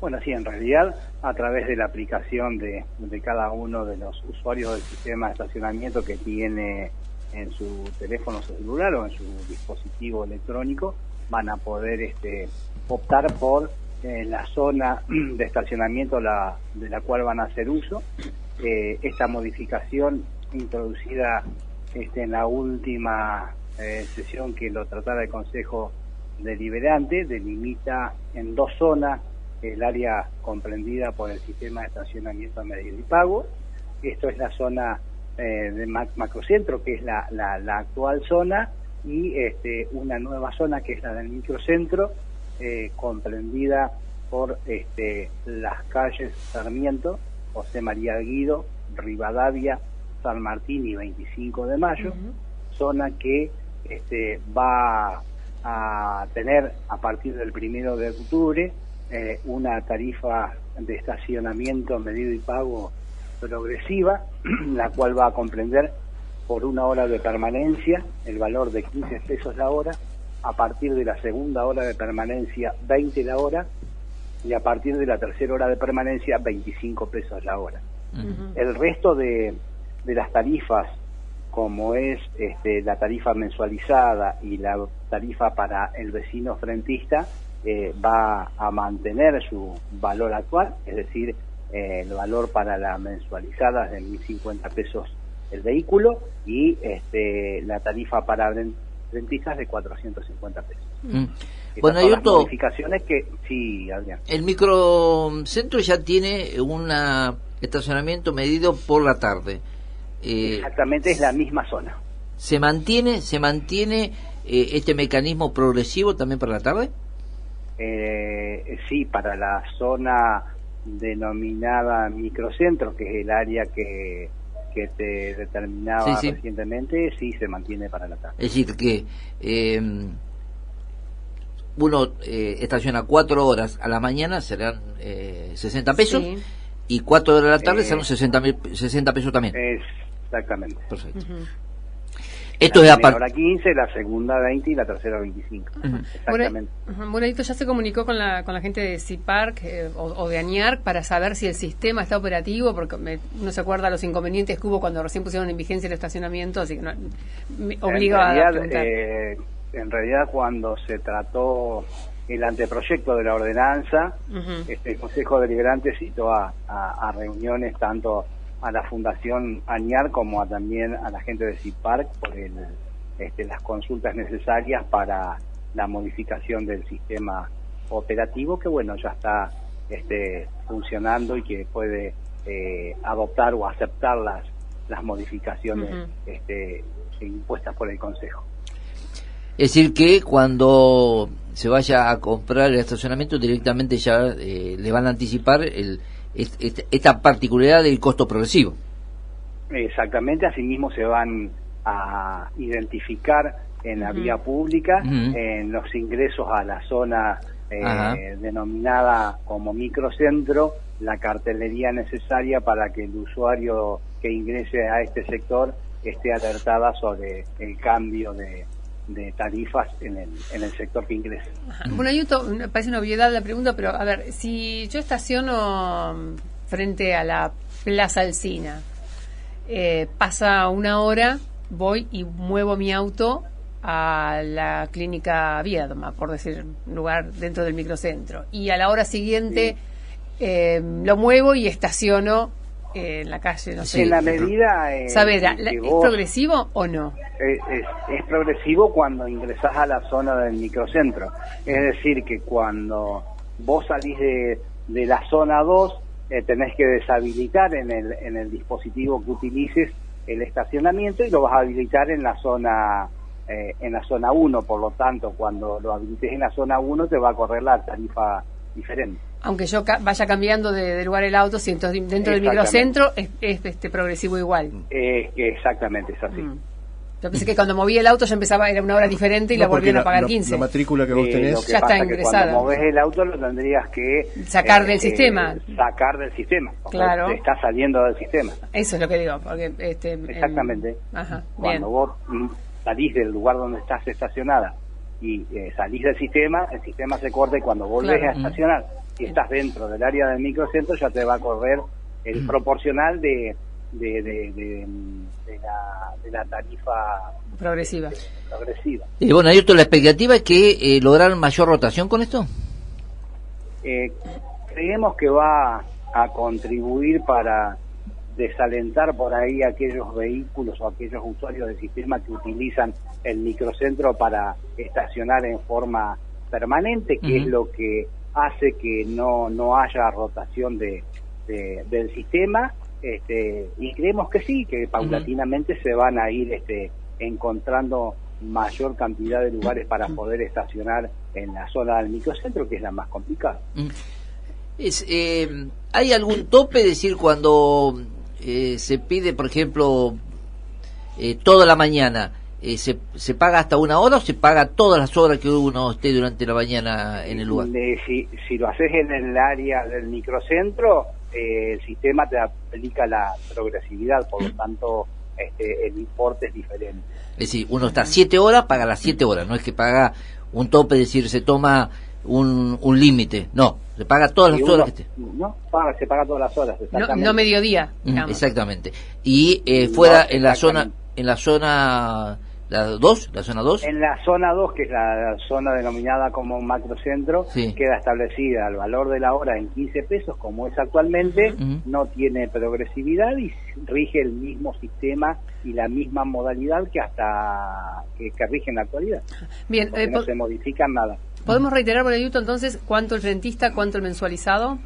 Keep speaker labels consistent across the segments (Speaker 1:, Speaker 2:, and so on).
Speaker 1: Bueno, sí, en realidad a través de la aplicación de, cada uno de los usuarios del sistema de estacionamiento que tiene en su teléfono celular o en su dispositivo electrónico, van a poder este, optar por eh, la zona de estacionamiento de la cual van a hacer uso. Eh, esta modificación introducida este, en la última eh, sesión que lo trataba el Consejo Deliberante delimita en dos zonas el área comprendida por el sistema de estacionamiento medio y pago. Esto es la zona eh, de macrocentro, que es la, la, actual zona, y este, una nueva zona que es la del microcentro, eh, comprendida por este, las calles Sarmiento, José María Guido, Rivadavia, San Martín y 25 de Mayo, zona que este, va a tener a partir del primero de octubre eh, una tarifa de estacionamiento medido y pago progresiva, la cual va a comprender por una hora de permanencia el valor de 15 pesos la hora, a partir de la segunda hora de permanencia 20 la hora y a partir de la tercera hora de permanencia 25 pesos la hora. El resto de, de las tarifas como es este, la tarifa mensualizada y la tarifa para el vecino frentista, eh, va a mantener su valor actual, es decir, eh, el valor para la mensualizada es de 1.050 pesos el vehículo y este, la tarifa para rentistas de 450 pesos. Mm. Bueno, hay otras modificaciones que sí, Adrián.
Speaker 2: El microcentro ya tiene un estacionamiento medido por la tarde.
Speaker 1: Eh, Exactamente, es la misma zona.
Speaker 2: ¿Se mantiene, se mantiene eh, este mecanismo progresivo también para la tarde?
Speaker 1: Eh, sí, para la zona denominada microcentro, que es el área que, que te determinaba recientemente, sí se mantiene para la tarde.
Speaker 2: Es decir, que eh, uno estaciona cuatro horas a la mañana, serán eh, 60 pesos, y cuatro horas a la tarde serán 60, 60 pesos también.
Speaker 1: Exactamente.
Speaker 2: Perfecto.
Speaker 1: Esto es la hora 15, la segunda 20 y la tercera 25. Exactamente.
Speaker 3: Bueno, ya se comunicó con la, con la gente de CIPARC eh, o, de ANIARC para saber si el sistema está operativo, porque me, uno se acuerda los inconvenientes que hubo cuando recién pusieron en vigencia el estacionamiento, así que no, me obliga
Speaker 1: a preguntar. Eh, en realidad, cuando se trató el anteproyecto de la ordenanza, este, el Consejo Deliberante citó a, a reuniones tanto a la Fundación AñAR como a, también a la gente de CIPARC por el, este, las consultas necesarias para la modificación del sistema operativo que bueno ya está este, funcionando y que puede eh, adoptar o aceptar las, las modificaciones este, impuestas por el Consejo.
Speaker 2: Es decir, que cuando se vaya a comprar el estacionamiento directamente ya eh, le van a anticipar el, esta particularidad del costo progresivo.
Speaker 1: Exactamente, asimismo se van a identificar en la vía pública, en los ingresos a la zona eh, denominada como microcentro, la cartelería necesaria para que el usuario que ingrese a este sector esté alertada sobre el cambio de, de tarifas en el, en el sector que ingresa.
Speaker 3: Bueno, me parece una obviedad la pregunta, pero a ver, si yo estaciono frente a la Plaza Alcina, eh, pasa una hora, voy y muevo mi auto a la clínica Viedma, por decir, un lugar dentro del microcentro. Y a la hora siguiente eh, lo muevo y estaciono en la calle, no sé.
Speaker 1: En la medida... Eh,
Speaker 3: ¿Es progresivo o no?
Speaker 1: Es, progresivo cuando ingresás a la zona del microcentro. Es decir, que cuando vos salís de, de la zona 2, eh, tenés que deshabilitar en el, en el dispositivo que utilices el estacionamiento y lo vas a habilitar en la zona eh, en la zona 1, por lo tanto, cuando lo habilites en la zona 1 te va a correr la tarifa diferente
Speaker 3: aunque yo vaya cambiando de, lugar el auto, si entonces dentro del microcentro es, este progresivo igual.
Speaker 1: Eh, exactamente, es así. Mm.
Speaker 3: Yo pensé que cuando moví el auto ya empezaba, era una hora diferente y la volvieron a pagar 15.
Speaker 4: La matrícula que vos tenés
Speaker 3: ya está ingresada.
Speaker 1: Cuando moves el auto lo tendrías que
Speaker 3: sacar del eh, sistema.
Speaker 1: sacar del sistema.
Speaker 3: Claro.
Speaker 1: Está saliendo del sistema.
Speaker 3: Eso es lo que digo. Porque, este,
Speaker 1: Exactamente. cuando vos salís del lugar donde estás estacionada y eh, salís del sistema, el sistema se corta y cuando volvés a estacionar Si estás dentro del área del microcentro, ya te va a correr el proporcional de, de, de, de, la, de la tarifa
Speaker 3: progresiva.
Speaker 1: progresiva.
Speaker 2: Y bueno, ¿hay la expectativa es que eh, lograr mayor rotación con esto?
Speaker 1: Eh, creemos que va a contribuir para desalentar por ahí aquellos vehículos o aquellos usuarios del sistema que utilizan el microcentro para estacionar en forma permanente, que es lo que hace que no, no haya rotación de, del sistema. Este, y creemos que sí, que paulatinamente se van a ir este, encontrando mayor cantidad de lugares para poder estacionar en la zona del microcentro, que es la más complicada.
Speaker 2: Es, eh, ¿Hay algún tope? decir, cuando eh, se pide, por ejemplo, eh, toda la mañana, eh, se, ¿se paga hasta una hora o se paga todas las horas que uno esté durante la mañana en el lugar?
Speaker 1: si, si lo haces en el área del microcentro, el sistema te aplica la progresividad, por lo tanto este, el importe es diferente.
Speaker 2: Es decir, uno está siete horas, paga las siete horas, no es que paga un tope, es decir, se toma un, un límite, no, se paga todas las horas que esté.
Speaker 1: No, se paga todas las horas.
Speaker 3: No, no mediodía.
Speaker 2: exactamente. Y eh, fuera en la zona, en la zona la 2, la zona 2.
Speaker 1: En la zona 2, que es la, zona denominada como macrocentro, queda establecida el valor de la hora en 15 pesos, como es actualmente, no tiene progresividad y rige el mismo sistema y la misma modalidad que hasta que, rige en la actualidad.
Speaker 3: Bien,
Speaker 1: eh, no se modifican nada.
Speaker 3: ¿Podemos reiterar, por el entonces, cuánto el rentista, cuánto el mensualizado?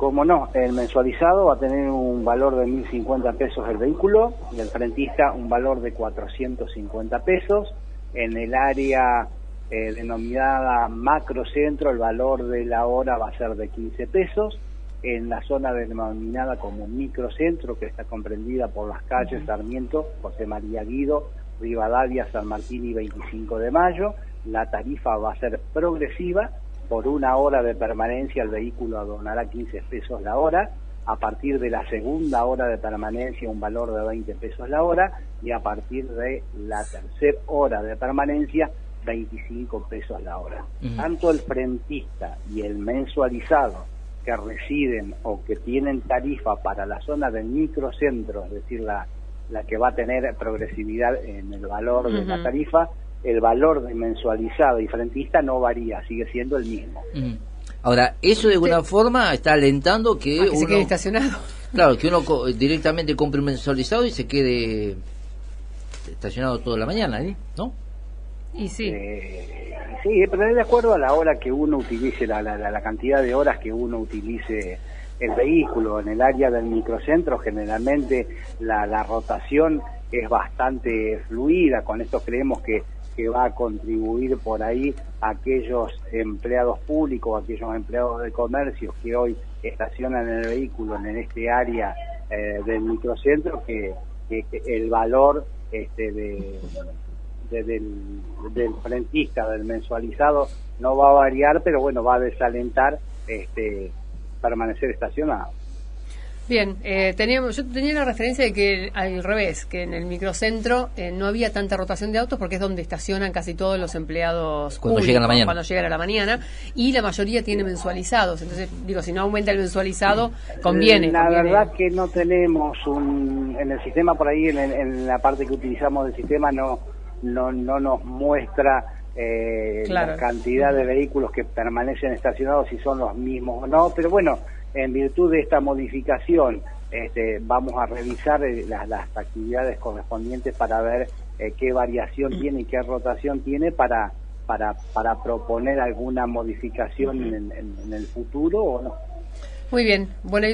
Speaker 1: Como no, el mensualizado va a tener un valor de 1.050 pesos el vehículo y el frentista un valor de 450 pesos. En el área eh, denominada macrocentro el valor de la hora va a ser de 15 pesos. En la zona denominada como microcentro, que está comprendida por las calles Sarmiento, José María Guido, Rivadavia, San Martín y 25 de Mayo, la tarifa va a ser progresiva, por una hora de permanencia el vehículo adonará 15 pesos la hora, a partir de la segunda hora de permanencia un valor de 20 pesos la hora. Y a partir de la tercera hora de permanencia 25 pesos la hora. Tanto el frentista y el mensualizado que residen o que tienen tarifa para la zona del microcentro, es decir, la, la que va a tener progresividad en el valor de la tarifa, el valor de mensualizado y frentista no varía, sigue siendo el mismo.
Speaker 2: Ahora, eso de alguna forma está alentando que,
Speaker 3: uno, se quede estacionado.
Speaker 2: Claro, que uno directamente compre un mensualizado y se quede estacionado toda la mañana, ¿no?
Speaker 3: Y sí.
Speaker 1: Eh, sí, pero es de acuerdo a la hora que uno utilice, la, la, la cantidad de horas que uno utilice el vehículo. En el área del microcentro generalmente la, la rotación es bastante fluida, con esto creemos que que va a contribuir por ahí aquellos empleados públicos, aquellos empleados de comercio que hoy estacionan el vehículo en este área eh, del microcentro, que, el valor este, de, del, del frentista, del mensualizado, no va a variar, pero bueno, va a desalentar este, permanecer estacionado.
Speaker 3: Bien, eh, teníamos, yo tenía la referencia de que al revés, que en el microcentro eh, no había tanta rotación de autos porque es donde estacionan casi todos los empleados
Speaker 2: cuando llegan a la mañana.
Speaker 3: Cuando llegan a la mañana y la mayoría tiene mensualizados. Entonces, digo, si no aumenta el mensualizado, conviene.
Speaker 1: La verdad que no tenemos un, en el sistema por ahí, en, la parte que utilizamos del sistema, no, no, no nos muestra eh, la cantidad de vehículos que permanecen estacionados, si son los mismos o no, pero bueno en virtud de esta modificación, este, vamos a revisar eh, las, actividades correspondientes para ver eh, qué variación tiene y qué rotación tiene para, para, para proponer alguna modificación en, en el futuro o no.
Speaker 3: Muy bien, bueno,